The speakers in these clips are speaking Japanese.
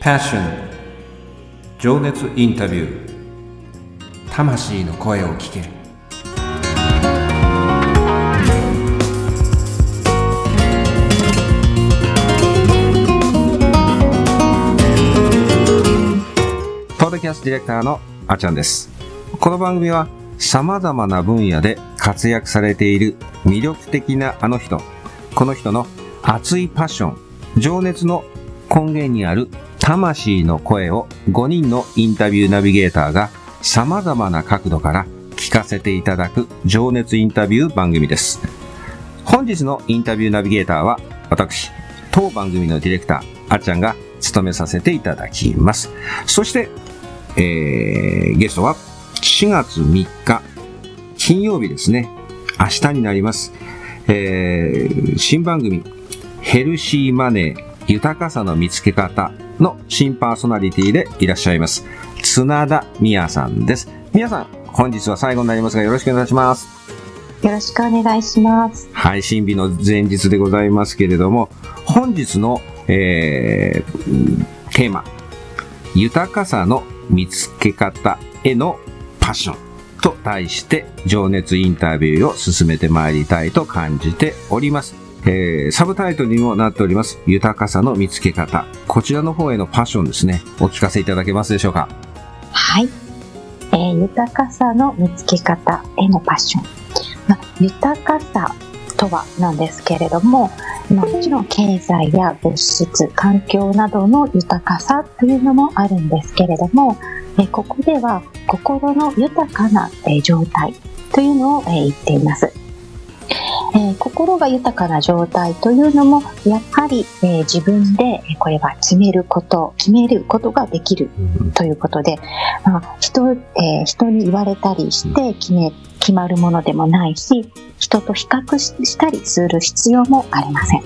Passion. 情熱インタビュー。魂の声を聞け。るポッドキャストディレクターのあちゃんです。この番組は様々な分野で活躍されている魅力的なあの人。この人の熱いパッション情熱の根源にある魂の声を5人のインタビューナビゲーターが様々な角度から聞かせていただく情熱インタビュー番組です。本日のインタビューナビゲーターは私、当番組のディレクター、あっちゃんが務めさせていただきます。そして、えー、ゲストは4月3日、金曜日ですね。明日になります。えー、新番組、ヘルシーマネー、豊かさの見つけ方の新パーソナリティでいらっしゃいます。綱田美也さんです。美也さん、本日は最後になりますがよろしくお願いします。よろしくお願いします。配信日の前日でございますけれども、本日の、えー、テーマ、豊かさの見つけ方へのパッションと題して情熱インタビューを進めてまいりたいと感じております。えー、サブタイトルにもなっております、豊かさの見つけ方。こちらの方へのパッションですね、お聞かせいただけますでしょうか？はい。えー、豊かさの見つけ方へのパッション。ま、豊かさとはなんですけれども、もちろん経済や物質、環境などの豊かさというのもあるんですけれども、え、ここでは心の豊かな、え、状態というのを、え、言っています。えー、心が豊かな状態というのもやはり、えー、自分でこれは決めること決めることができるということで、まあ人えー、人に言われたりして決め決まるものでもないし人と比較したりする必要もありません。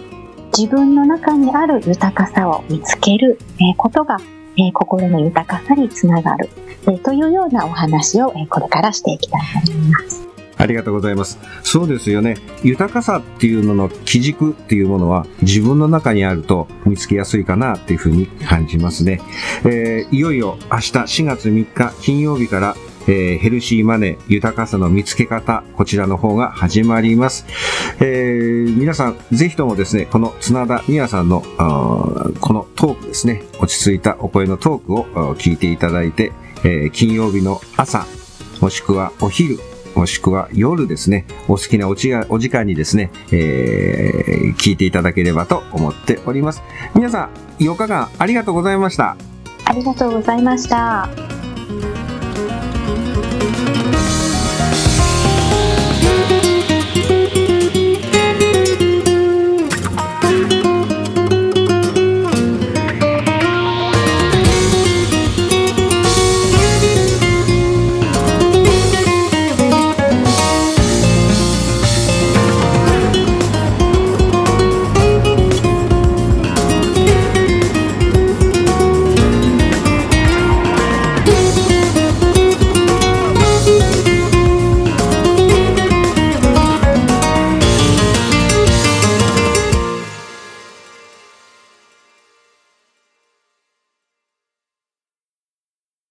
自分の中にある豊かさを見つける、えー、ことが、えー、心の豊かさにつながる、えー、というようなお話を、えー、これからしていきたいと思いますありがとうございます。そうですよね。豊かさっていうのの基軸っていうものは自分の中にあると見つけやすいかなっていうふうに感じますね。えー、いよいよ明日4月3日金曜日からえー、ヘルシーマネー、豊かさの見つけ方、こちらの方が始まります。えー、皆さん、ぜひともですね、この綱田美也さんの、このトークですね、落ち着いたお声のトークを聞いていただいて、えー、金曜日の朝、もしくはお昼、もしくは夜ですね、お好きなおちがお時間にですね、えー、聞いていただければと思っております。皆さん、4日間ありがとうございました。ありがとうございました。